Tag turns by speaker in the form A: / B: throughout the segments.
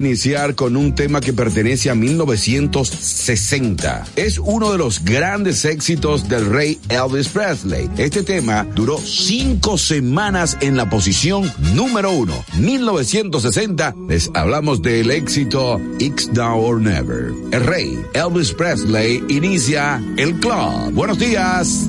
A: iniciar con un tema que pertenece a 1960. Es uno de los grandes éxitos del rey Elvis Presley. Este tema duró cinco semanas en la posición número uno. 1960 les hablamos del éxito X Now or Never. El rey Elvis Presley inicia el club. Buenos días.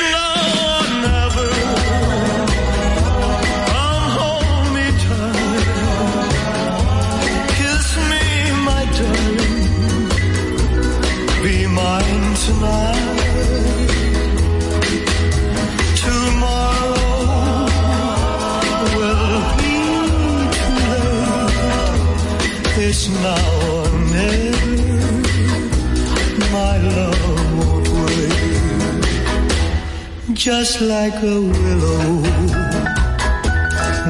B: Just like a willow,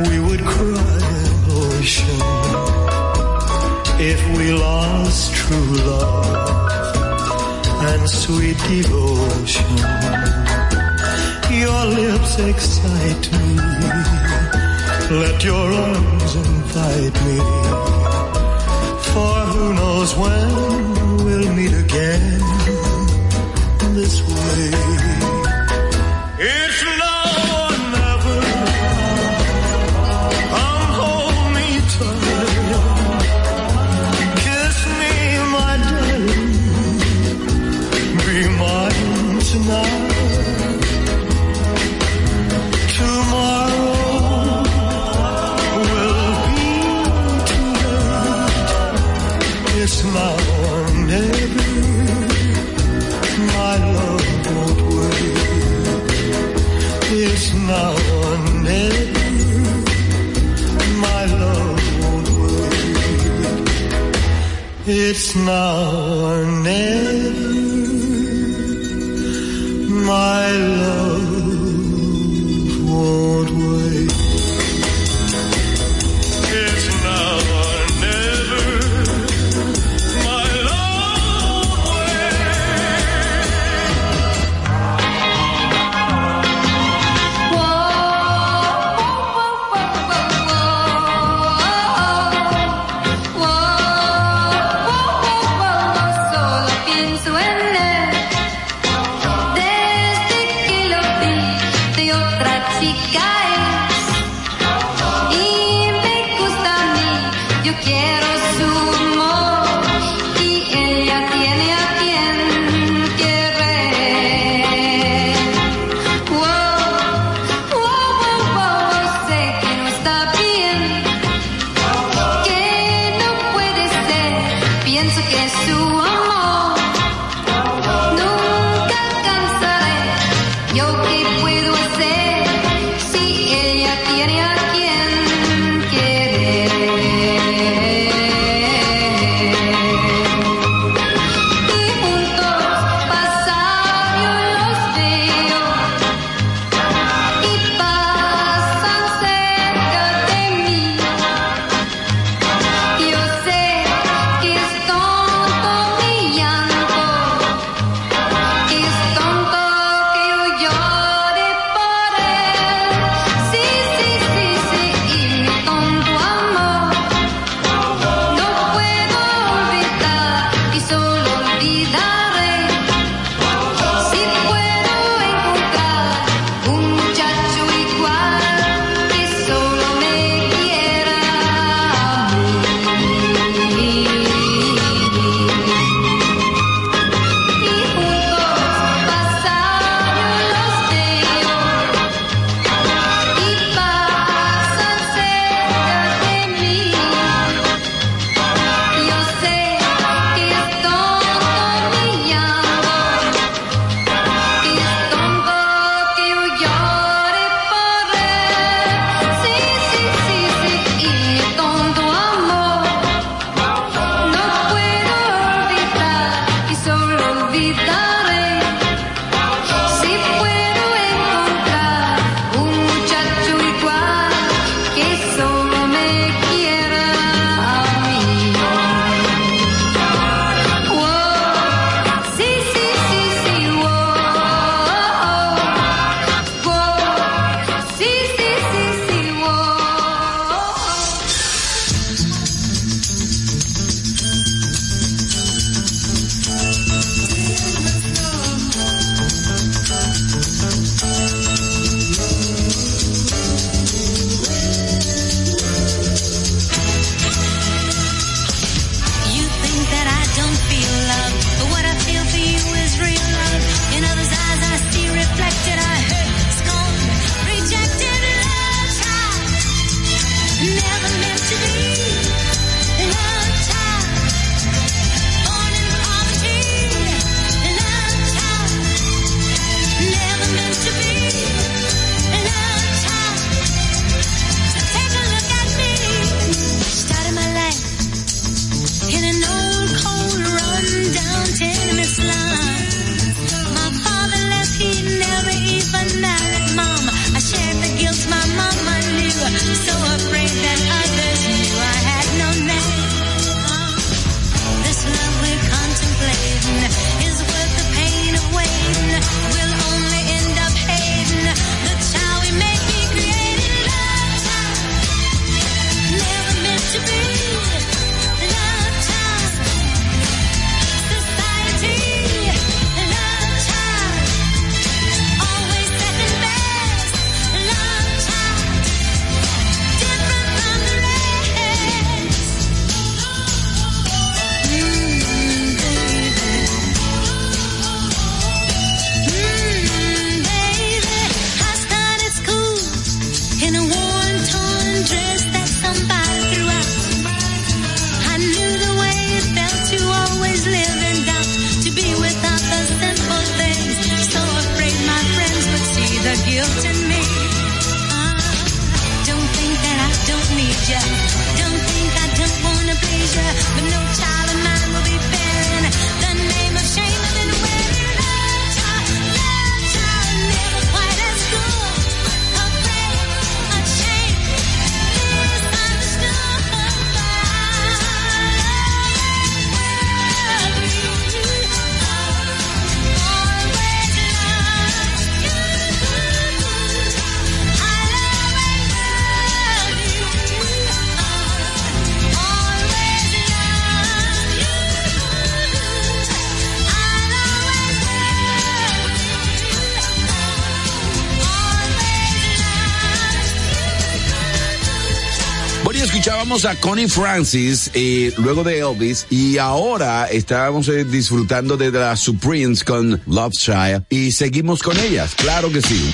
B: we would cry an ocean if we lost true love sweet devotion. Your lips excite me. Let your arms invite me for who knows when we'll meet again now or never,
C: escuchamos a
A: Connie Francis eh, luego de Elvis y ahora estábamos eh, disfrutando de las Supremes con Love Shire y seguimos con ellas, claro que sí.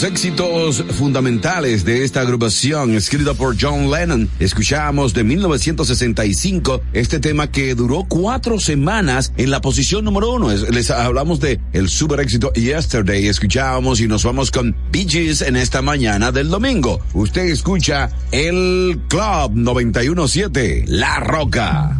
A: los éxitos fundamentales de esta agrupación escrita por John Lennon, escuchamos de 1965 este tema que duró cuatro semanas en la posición número uno. Les hablamos de el super éxito Yesterday, escuchábamos y nos vamos con Bee Gees en esta mañana del domingo. Usted escucha el Club 917, La Roca.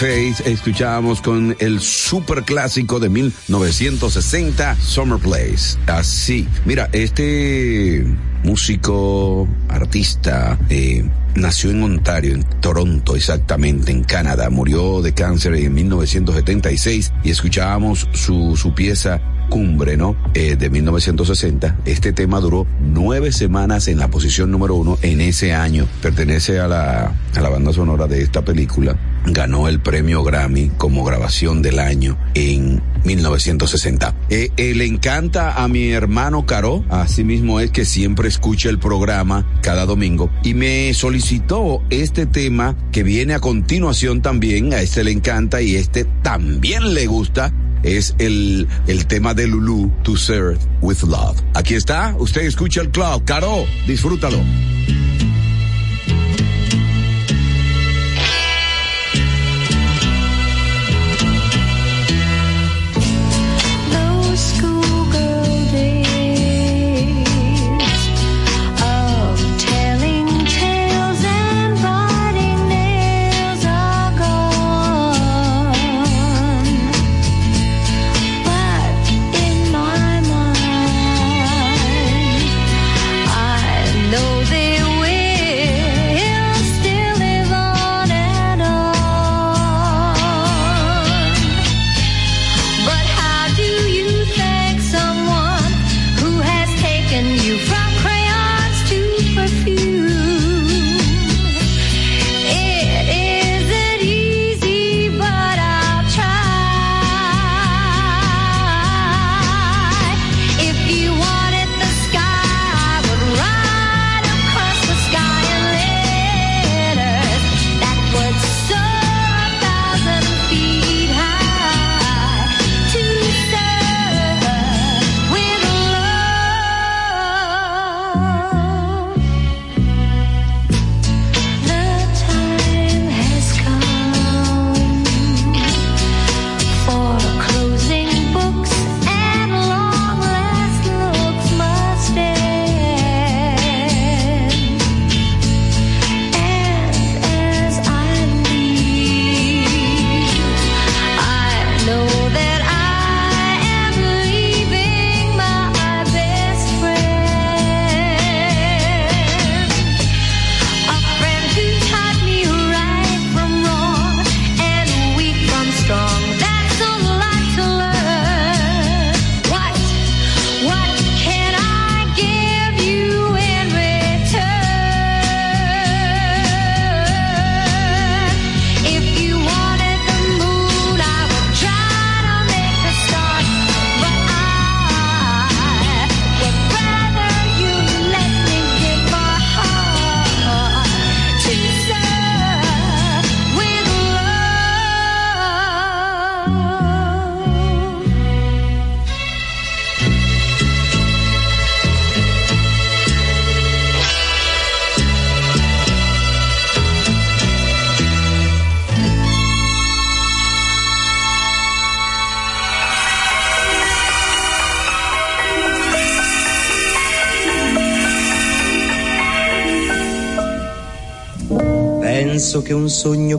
A: Faith escuchábamos con el super clásico de 1960 Summer Place. Así, mira, este músico, artista, eh, nació en Ontario, en Toronto exactamente, en Canadá. Murió de cáncer en 1976 y escuchábamos su pieza cumbre, ¿no? Eh, de 1960. Este tema duró nueve semanas en la posición número uno en ese año. Pertenece a la, a la banda sonora de esta película. Ganó el premio Grammy como grabación del año en 1960. Eh, eh, le encanta a mi hermano Caro, así mismo es que siempre escucha el programa cada domingo y me solicitó este tema que viene a continuación también, a este le encanta y este también le gusta es el, el tema de Lulu, To Serve With Love. Aquí está, usted escucha el club. Caro, disfrútalo.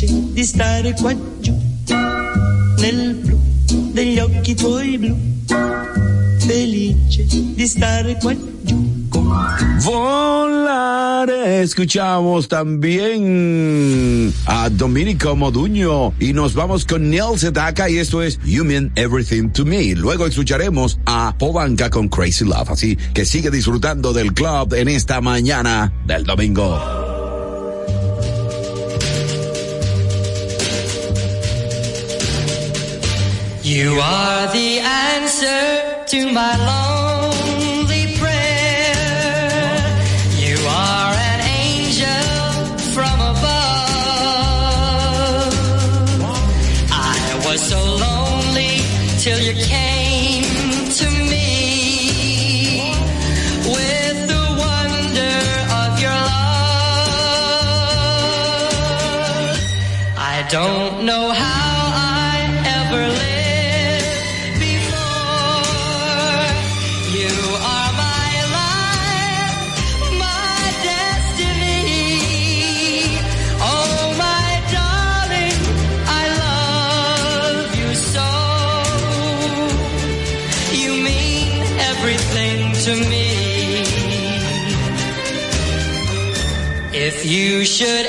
D: felice di stare qua giù. Nel blu degli occhi tuoi blu, felice di stare qua giù.
E: Volar. Escuchamos también a Dominico Moduño y nos vamos con Neil Sedaka y esto es You Mean Everything to Me. Luego escucharemos a Povanka con Crazy Love. Así que sigue disfrutando del club en esta mañana del domingo.
A: You are the answer to my lonely prayer. You are an angel from above. I was so lonely till you came to me with the wonder of your love. I don't know how You should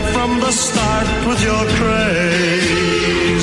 F: right from the start with your crazy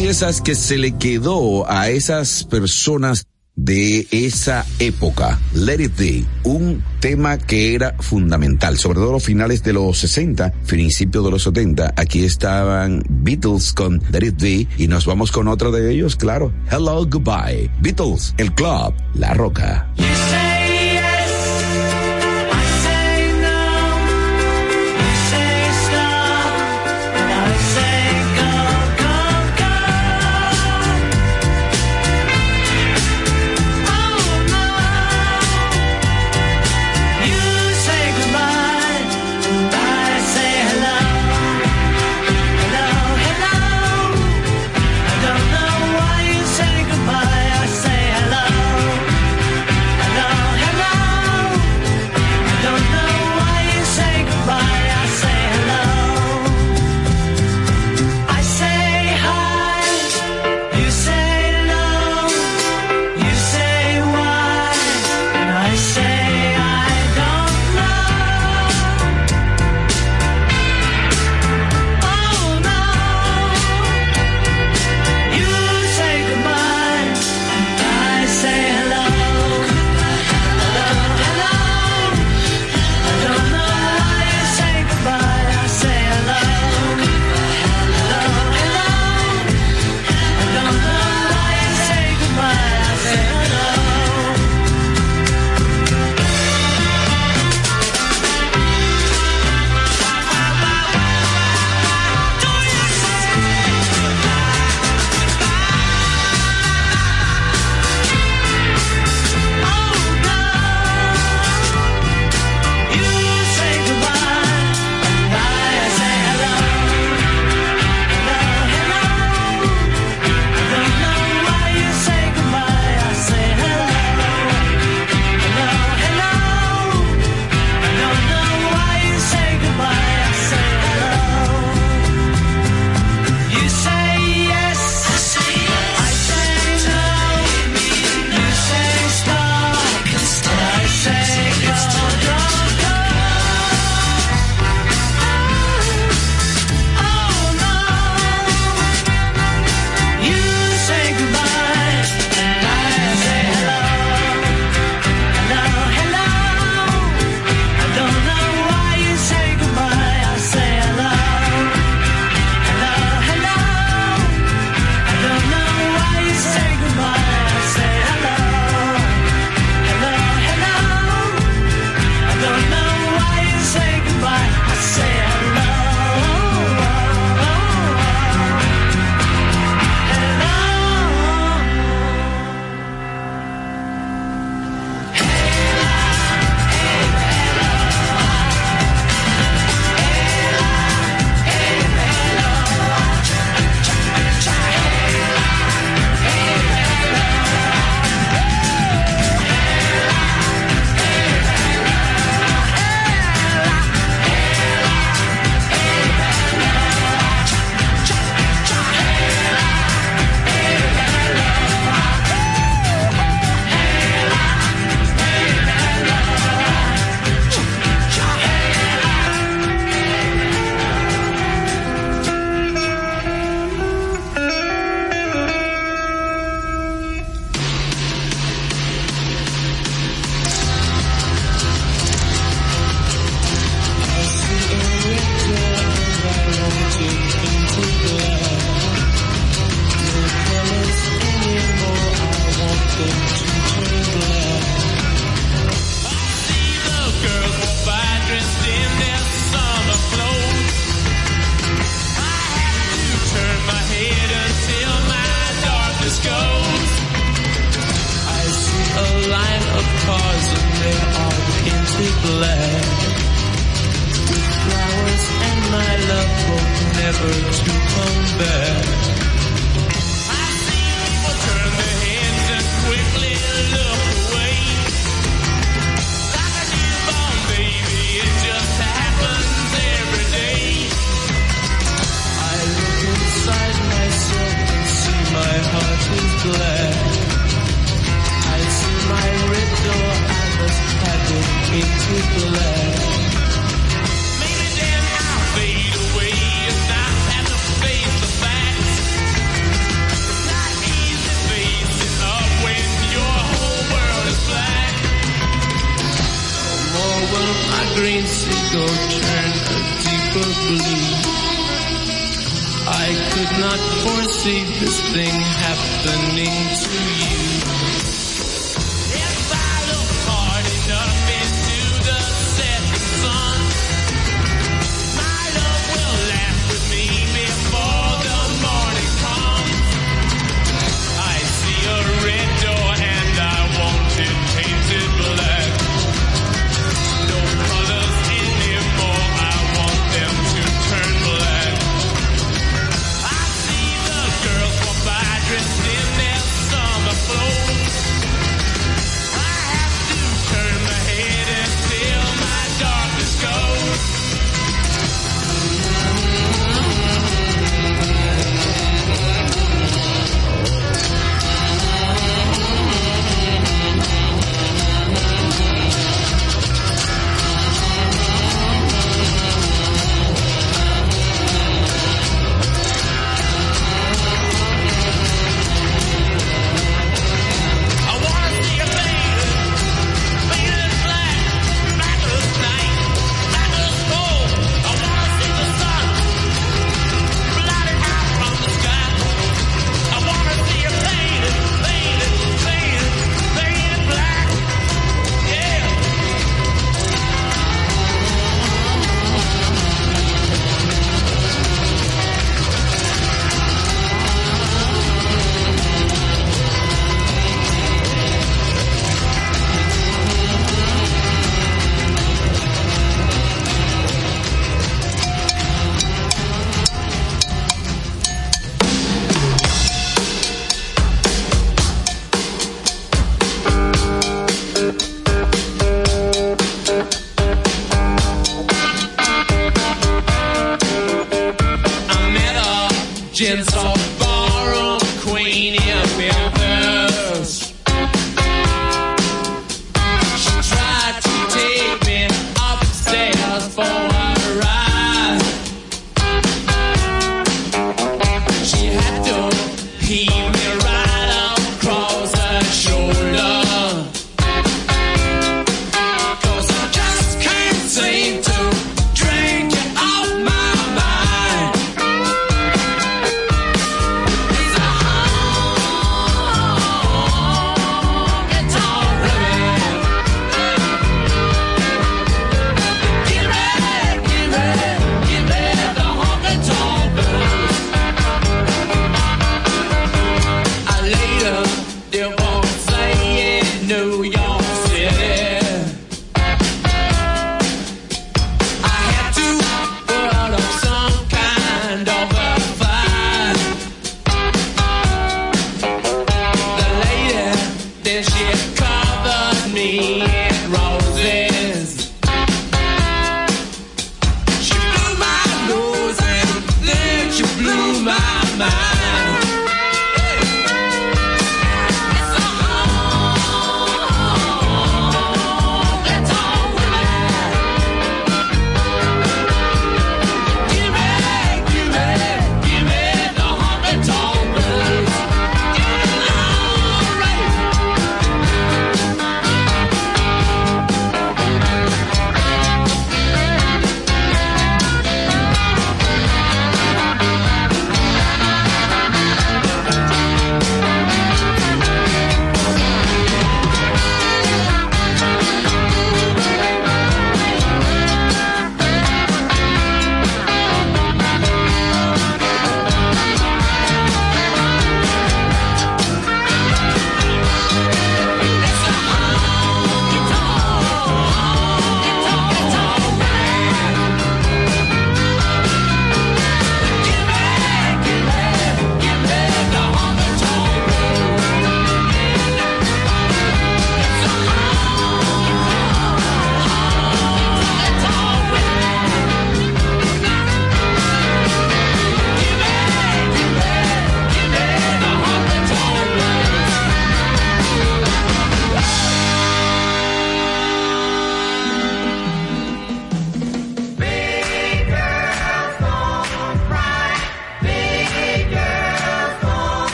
G: piezas que se le quedó a esas personas de esa época, Let It Be, un tema que era fundamental, sobre todo los finales de los 60, principios de los 70. Aquí estaban Beatles con Let It Be y nos vamos con otro de ellos, claro. Hello, goodbye. Beatles, el club, la roca.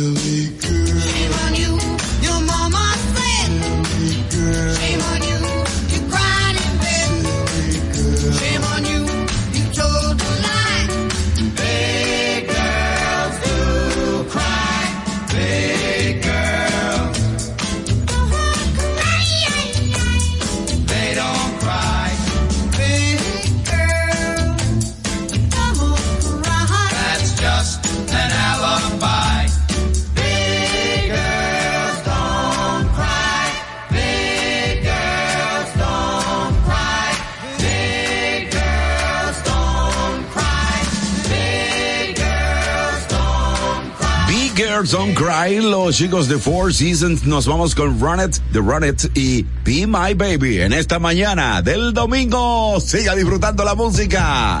A: really good. Don't Cry, los chicos de Four Seasons, nos vamos con Run It, The Run It y Be My Baby en esta mañana del domingo. Siga disfrutando la música.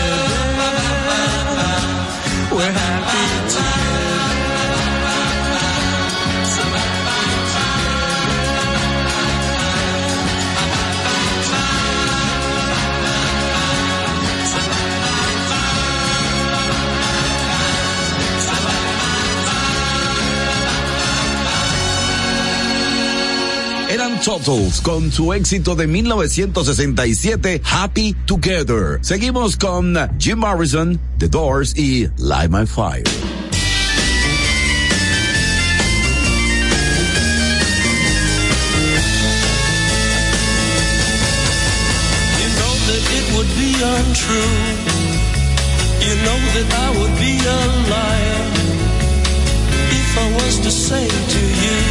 E: Totals con su éxito de 1967, Happy Together. Seguimos con Jim Morrison, The Doors y Light My Fire.
H: You know that I would be a liar if I was to say to you,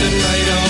H: The night on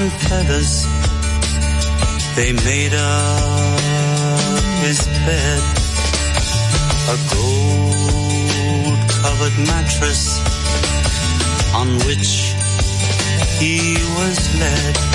I: and feathers, they made up his bed. A gold covered mattress on which he was led.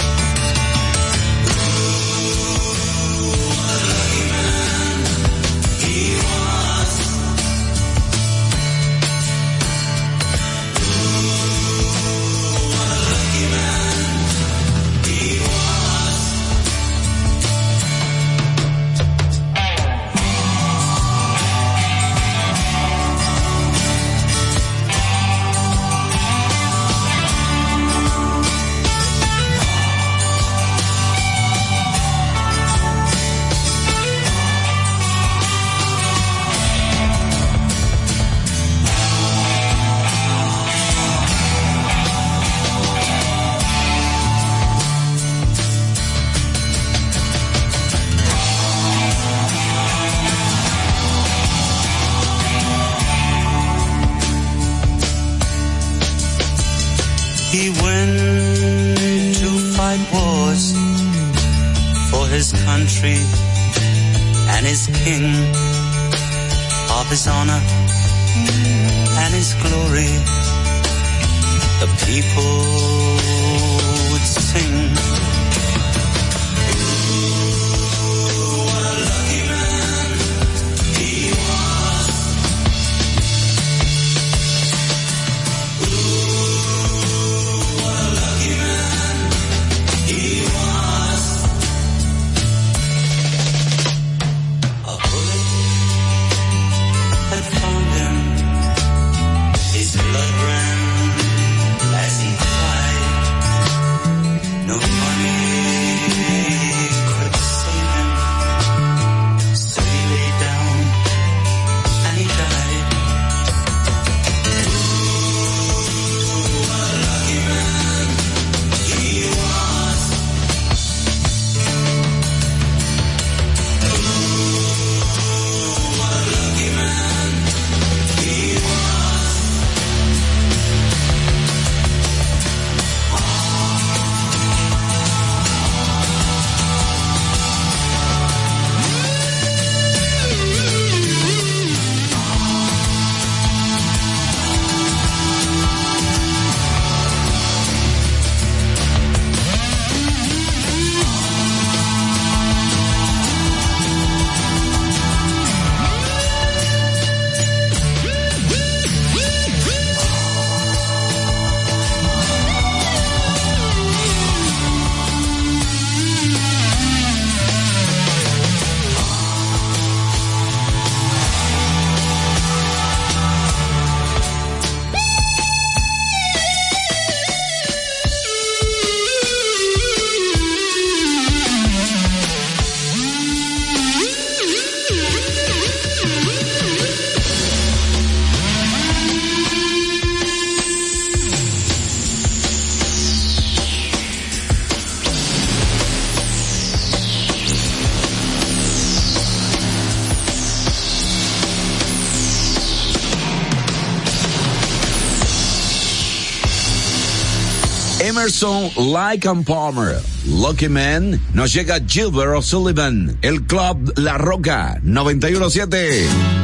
G: Emerson, Lycan Palmer, Lucky Man, nos llega Gilbert O'Sullivan, el Club La Roca, 917.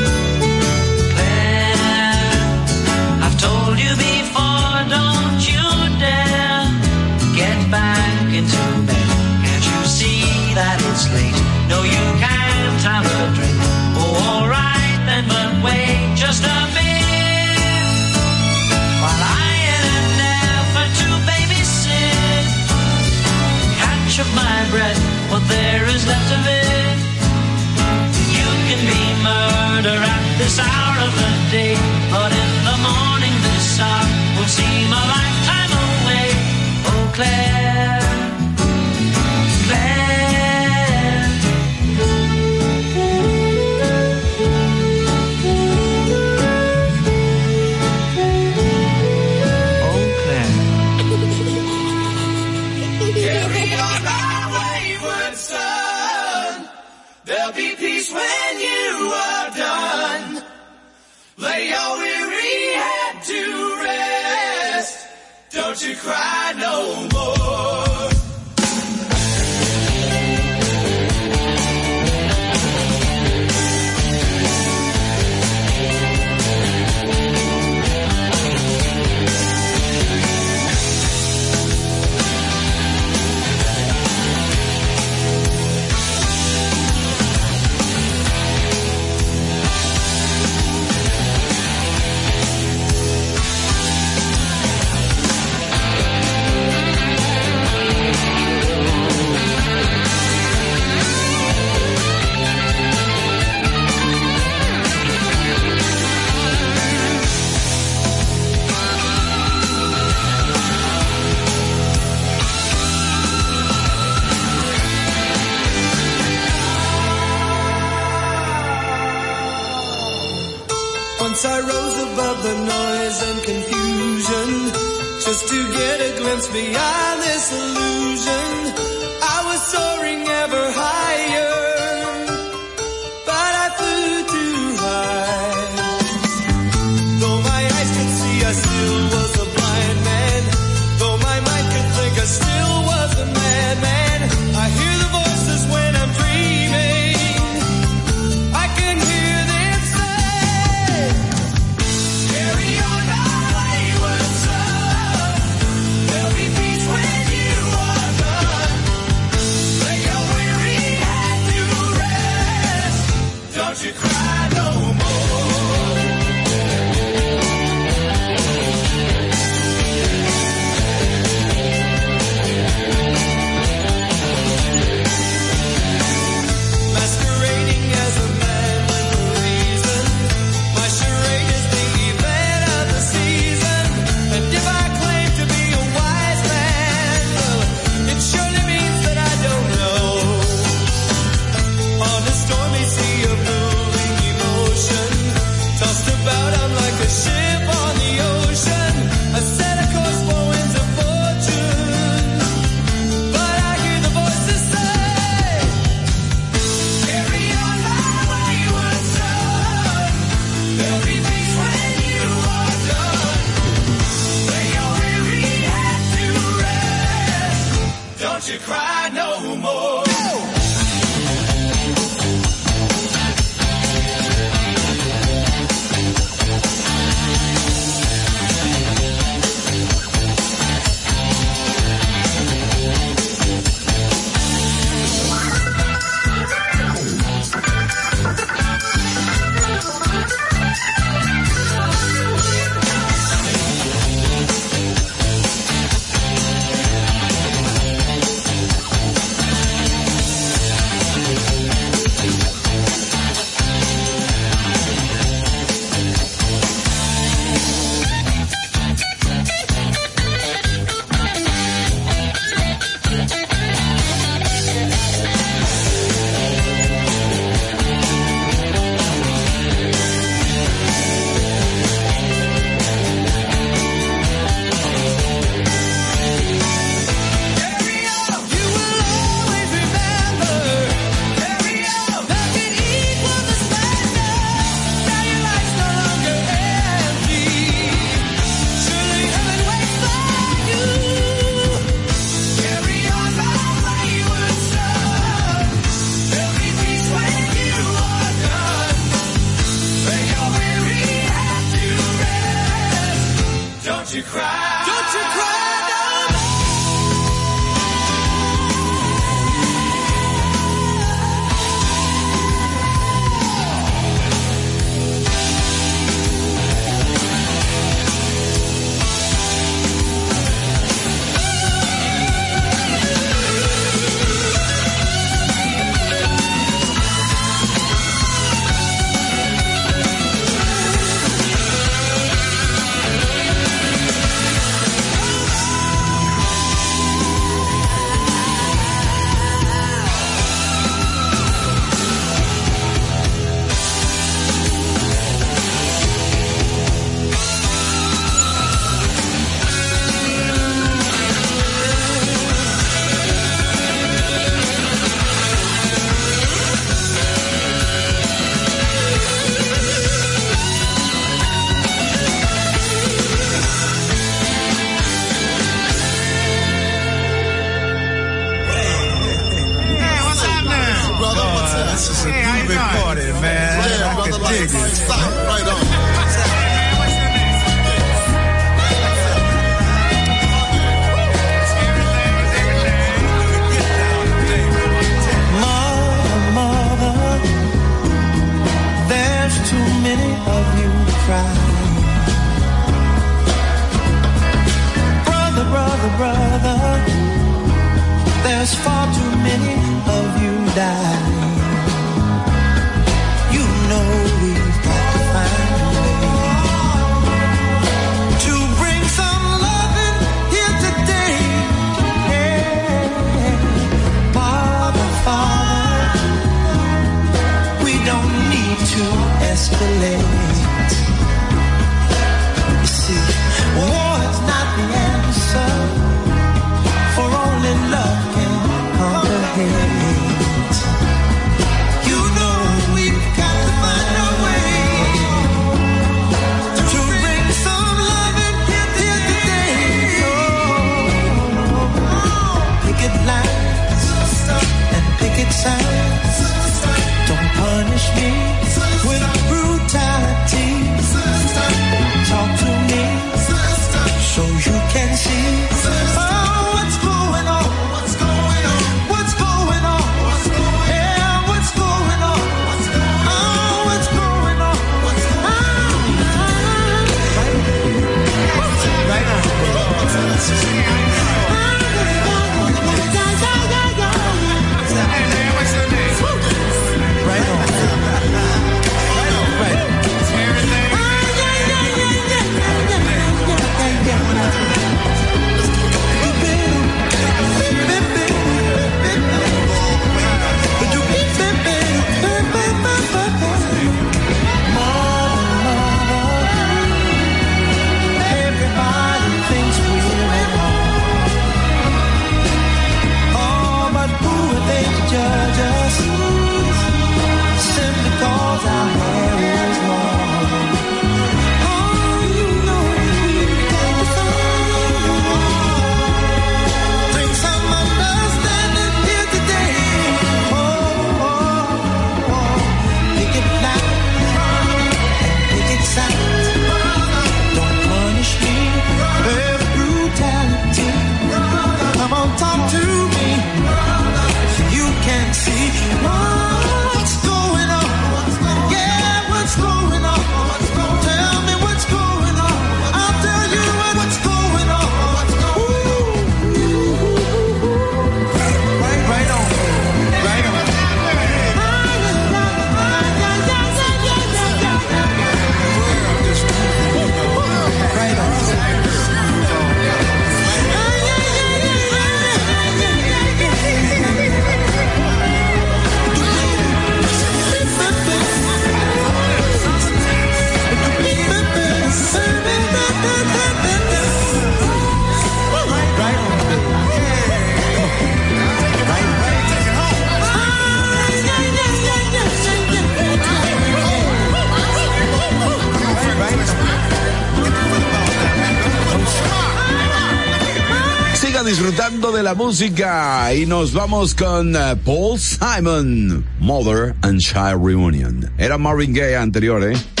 F: música y nos vamos con eh, Paul Simon, Mother and Child Reunion. Era Marvin Gaye anterior, ¿eh?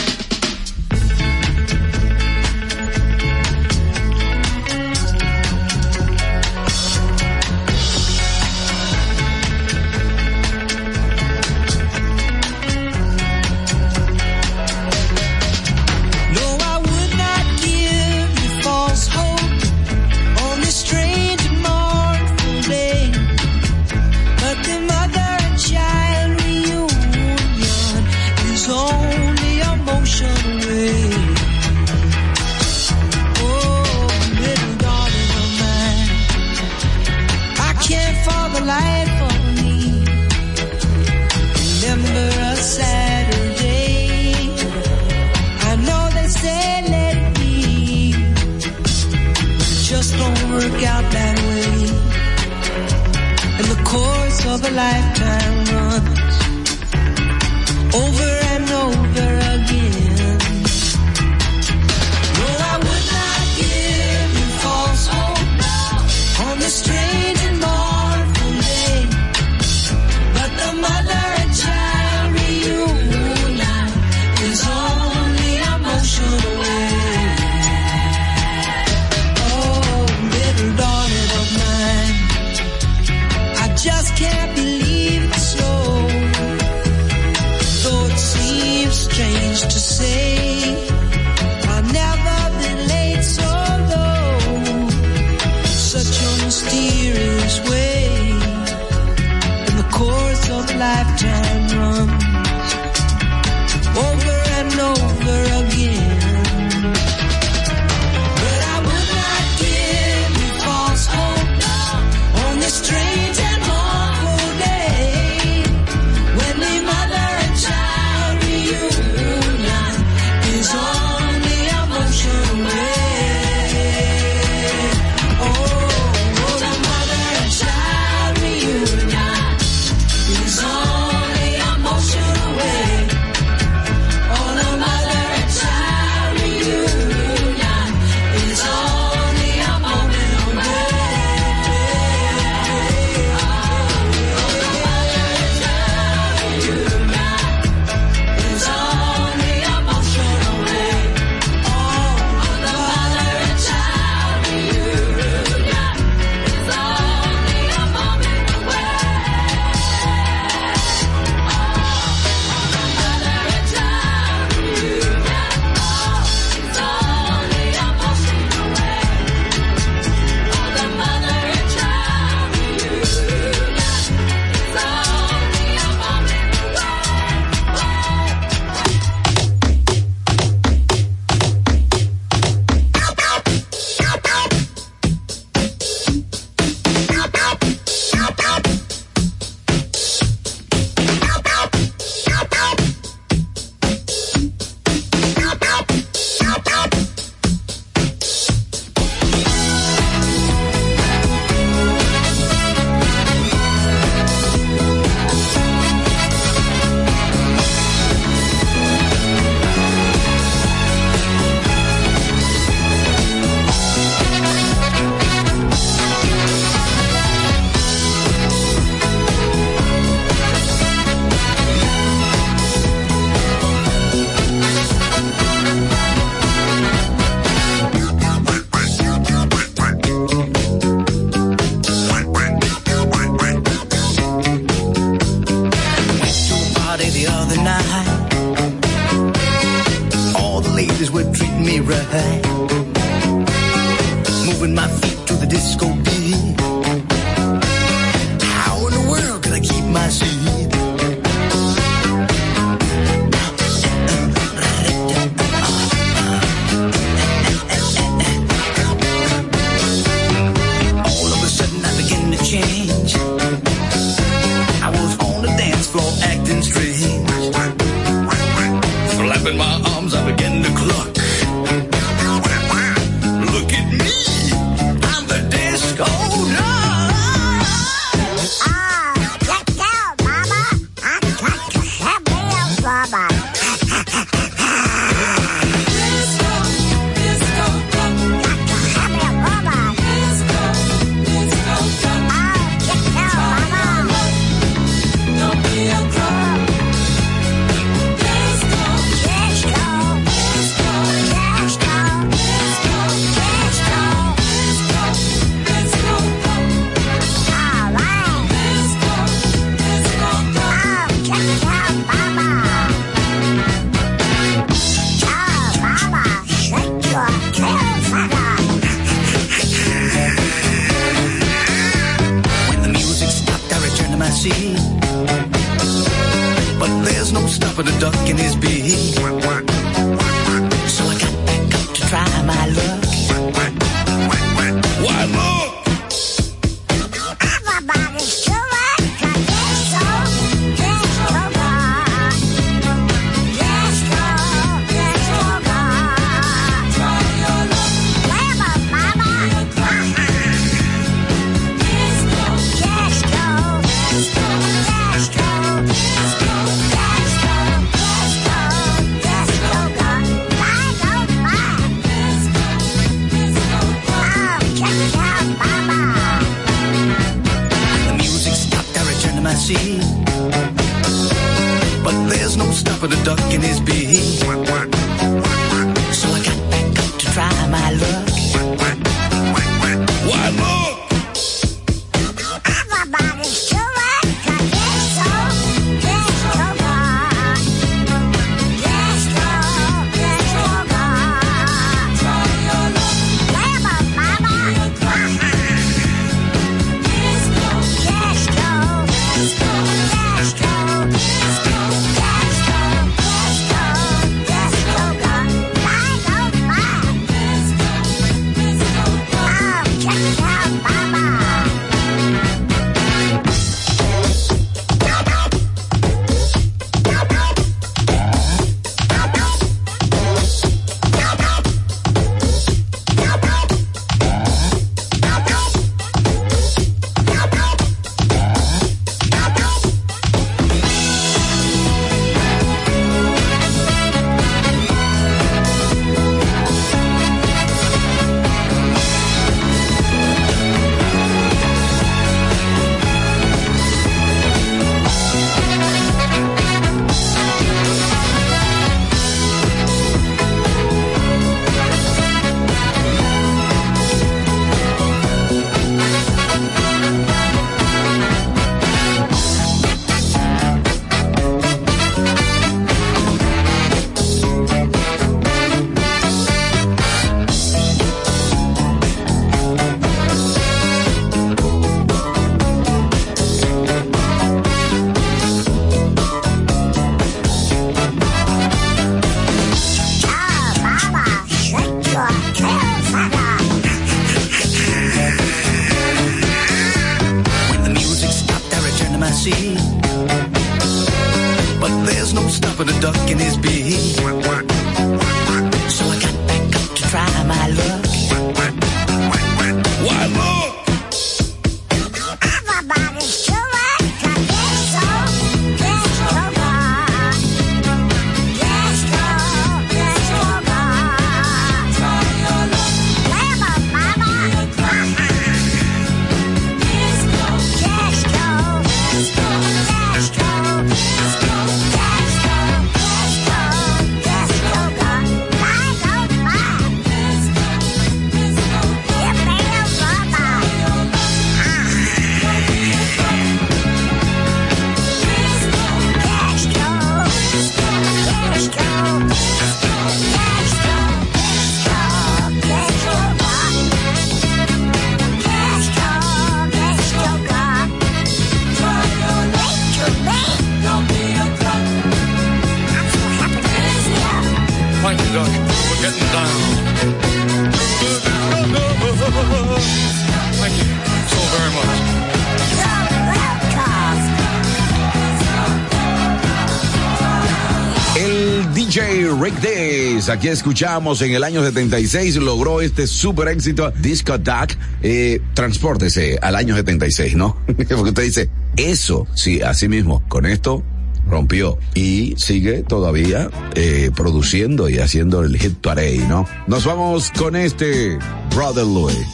E: DJ Rick Days. Aquí escuchamos en el año 76, logró este super éxito Disco Duck. Eh, transpórtese al año 76, ¿no? Porque usted dice, eso, sí, así mismo, con esto rompió y sigue todavía eh, produciendo y haciendo el hit parade, ¿no? Nos vamos con este Brother Louis.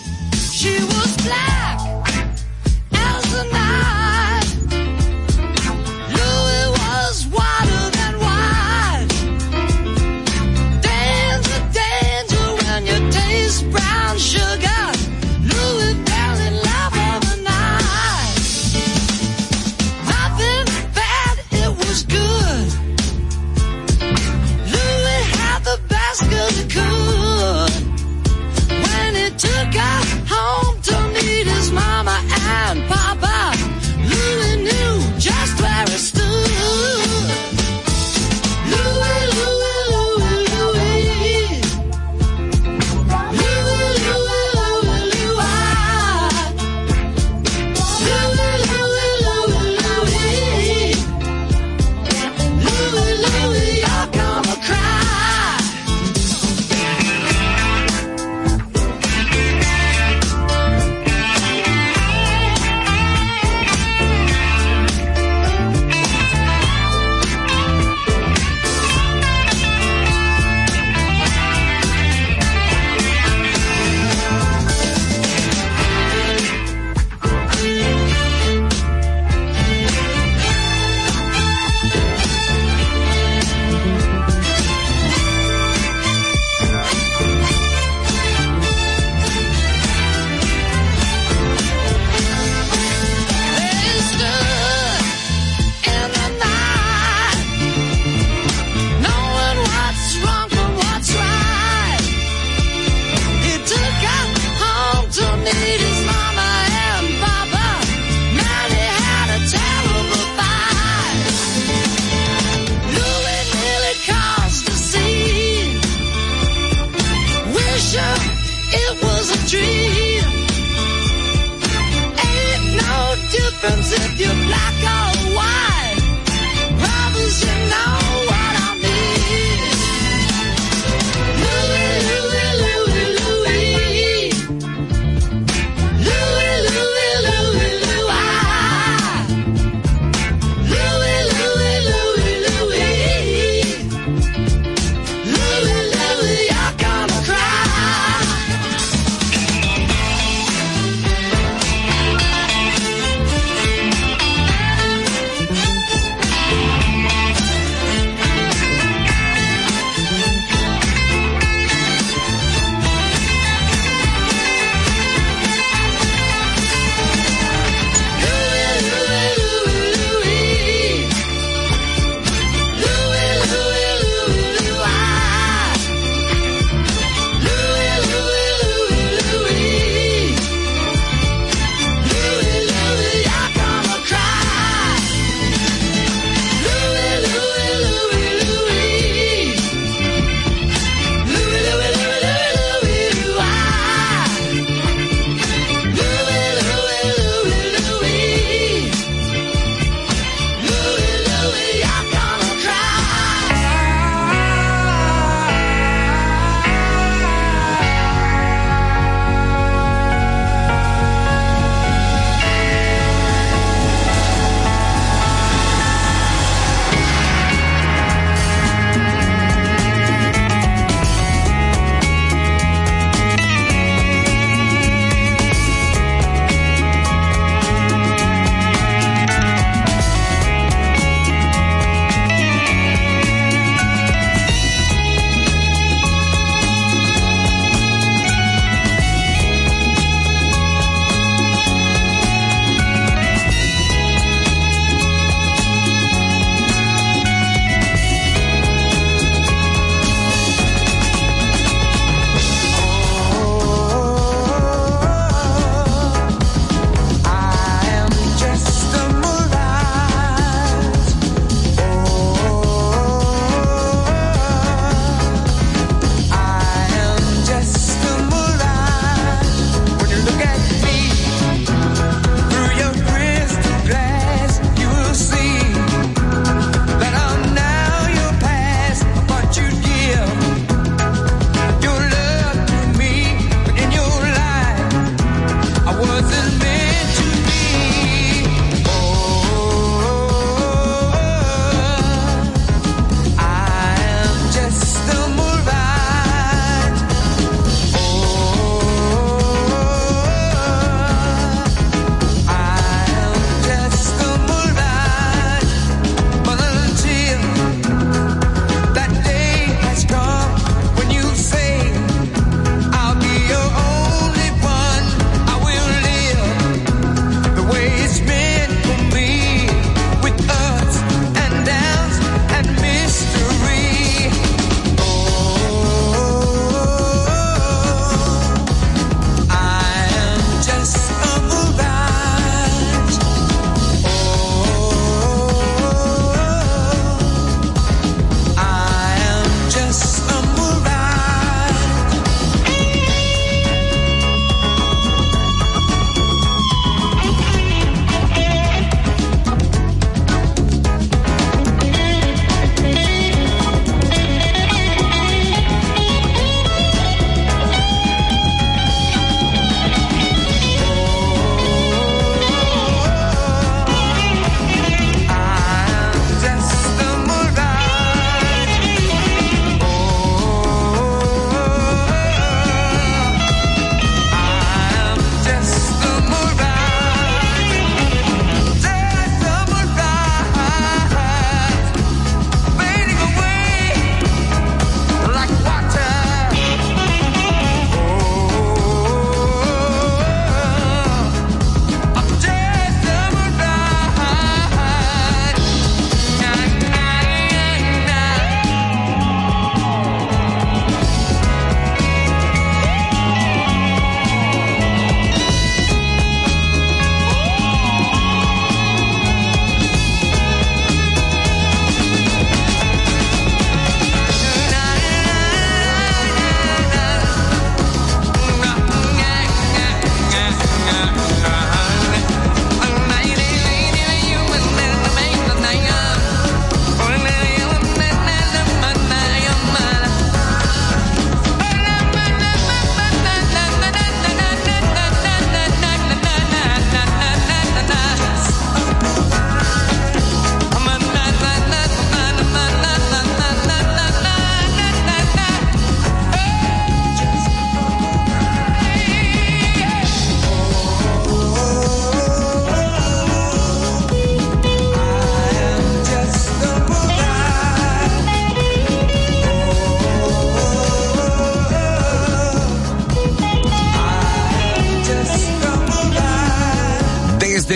J: She was black.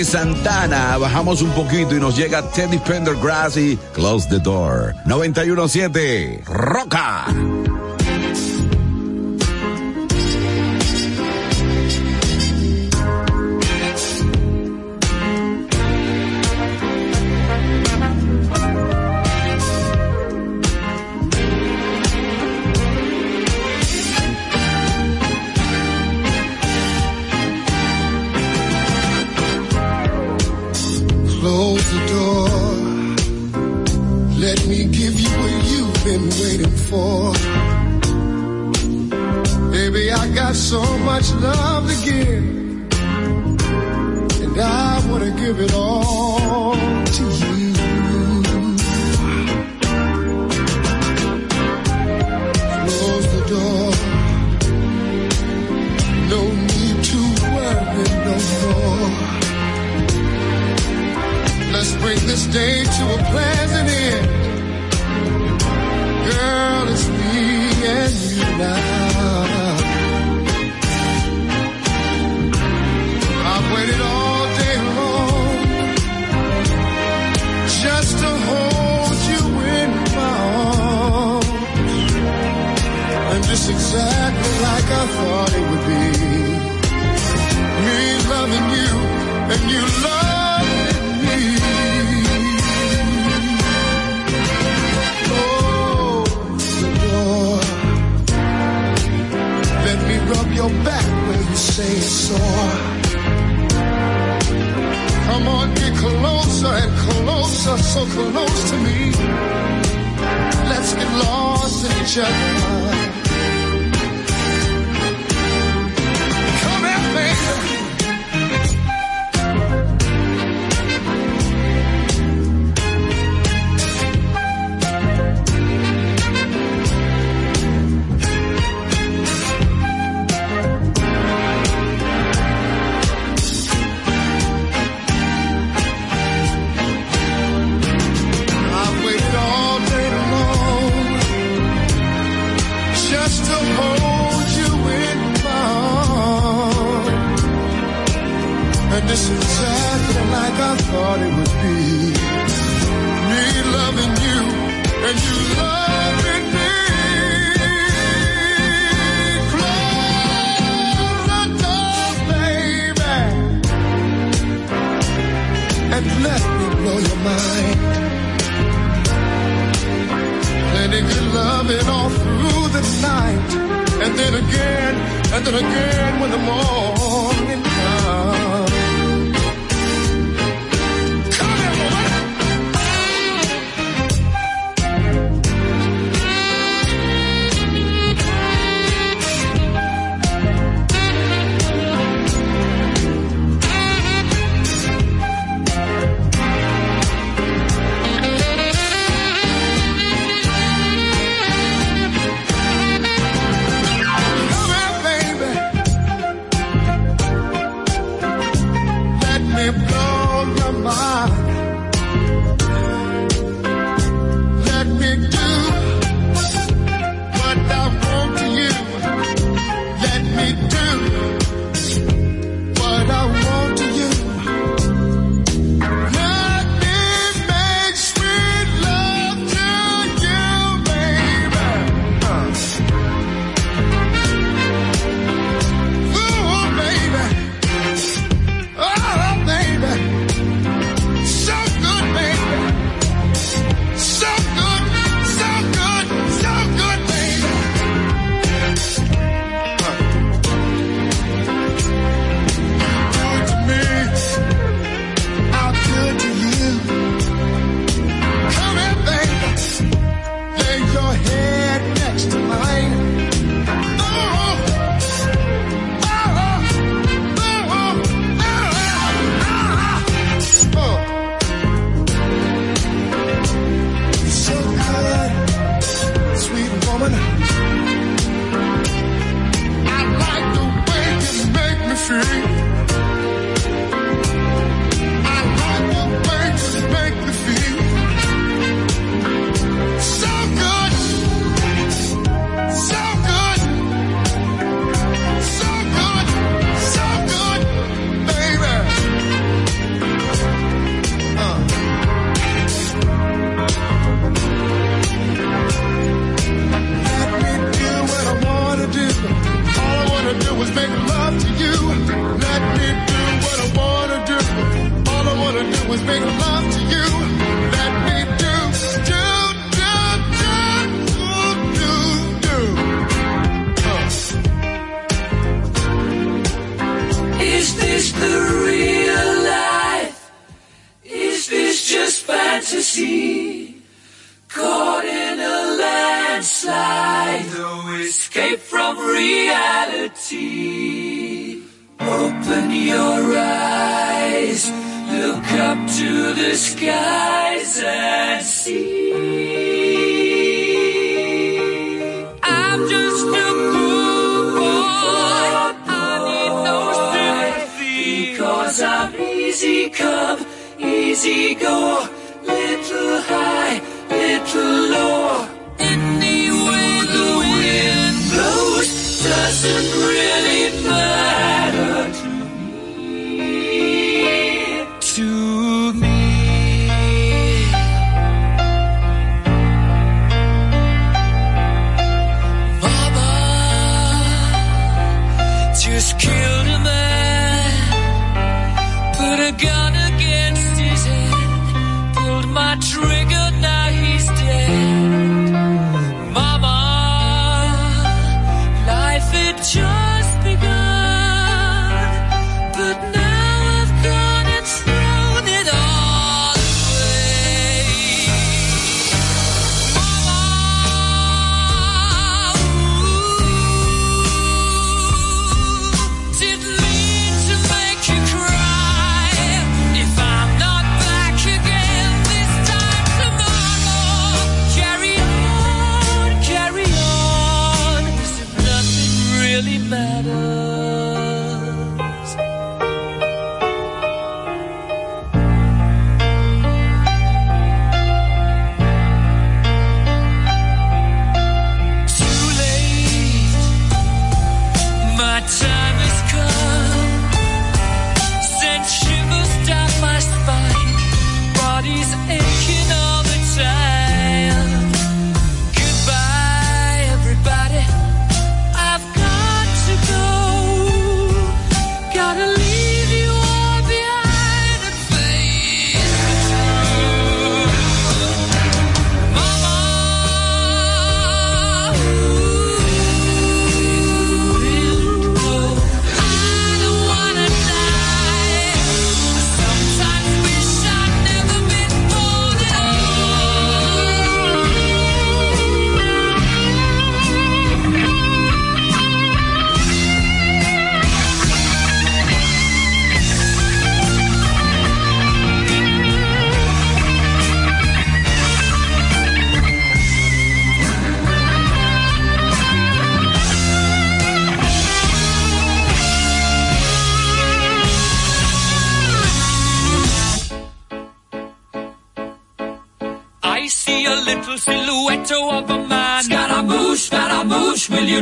K: Santana. Bajamos un poquito y nos llega Teddy Pendergrass y Close the Door. 917 Roca.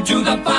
L: to the
F: fire.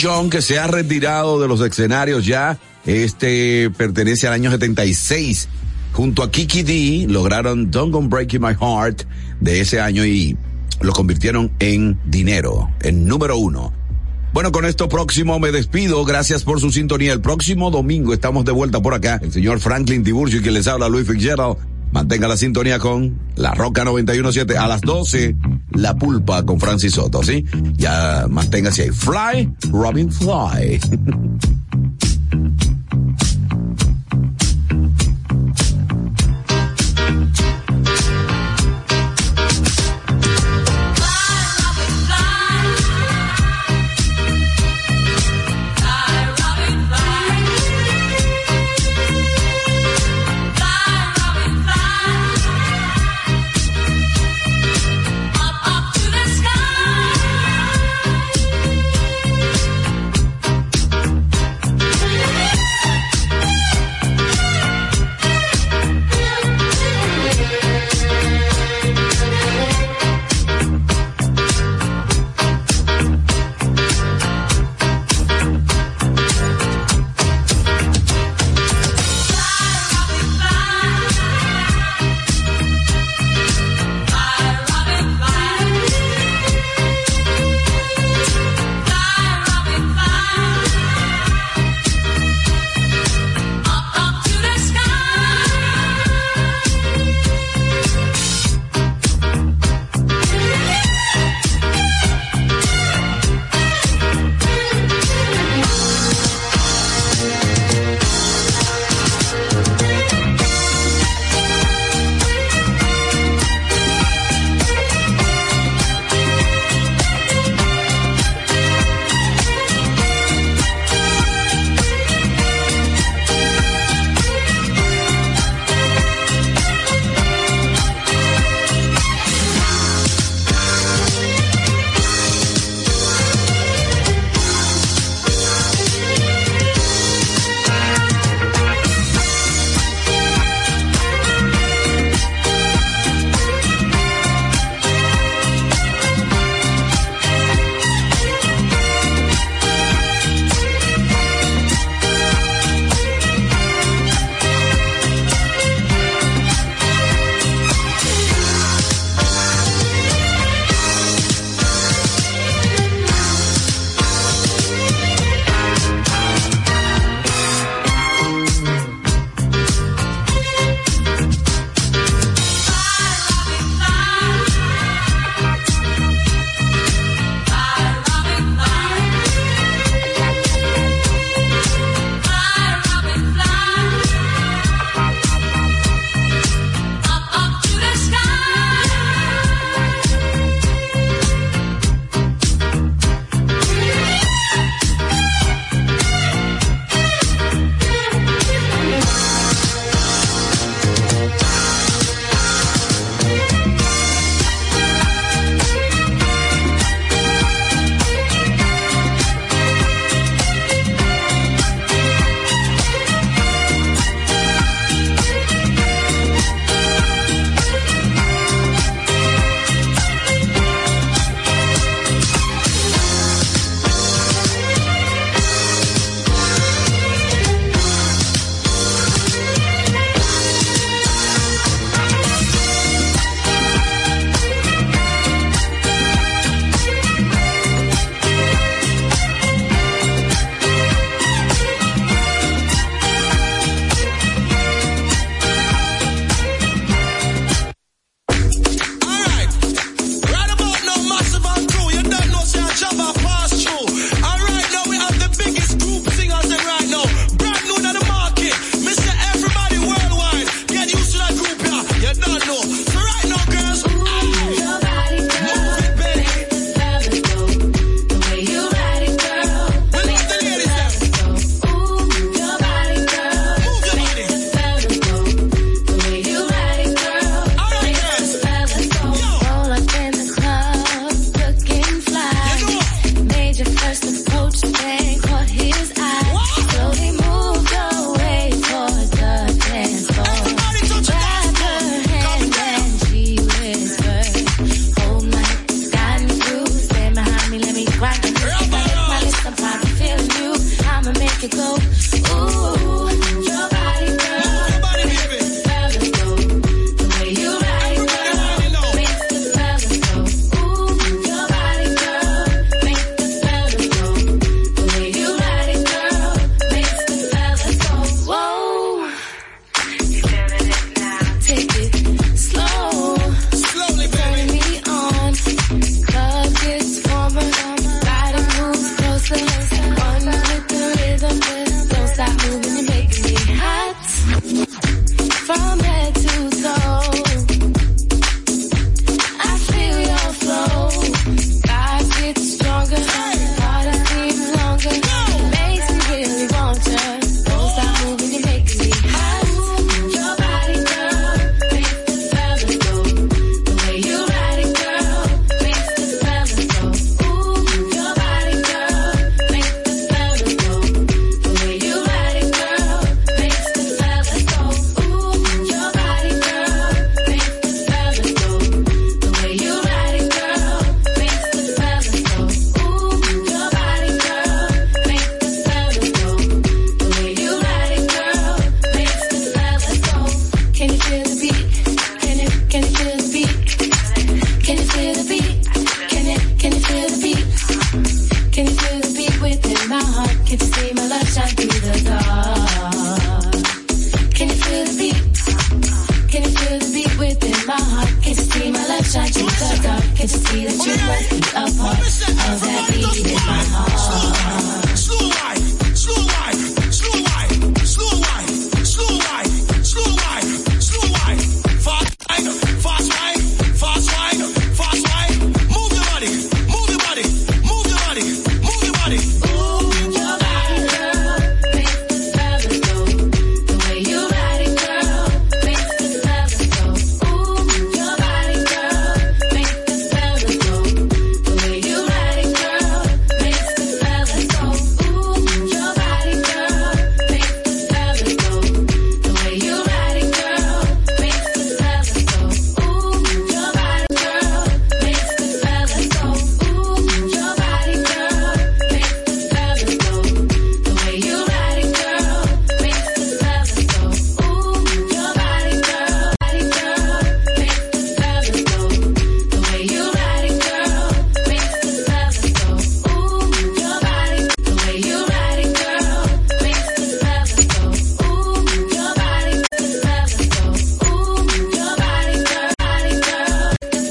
E: John, que se ha retirado de los escenarios ya, este pertenece al año 76. Junto a Kiki D lograron Don't Go Breaking My Heart de ese año y lo convirtieron en dinero, en número uno. Bueno, con esto próximo me despido. Gracias por su sintonía. El próximo domingo estamos de vuelta por acá. El señor Franklin Tiburcio y quien les habla Luis Fitzgerald. Mantenga la sintonía con La Roca 917 a las 12. La Pulpa con Francis Soto, ¿sí? Ya manténgase ahí. Fly, Robin Fly.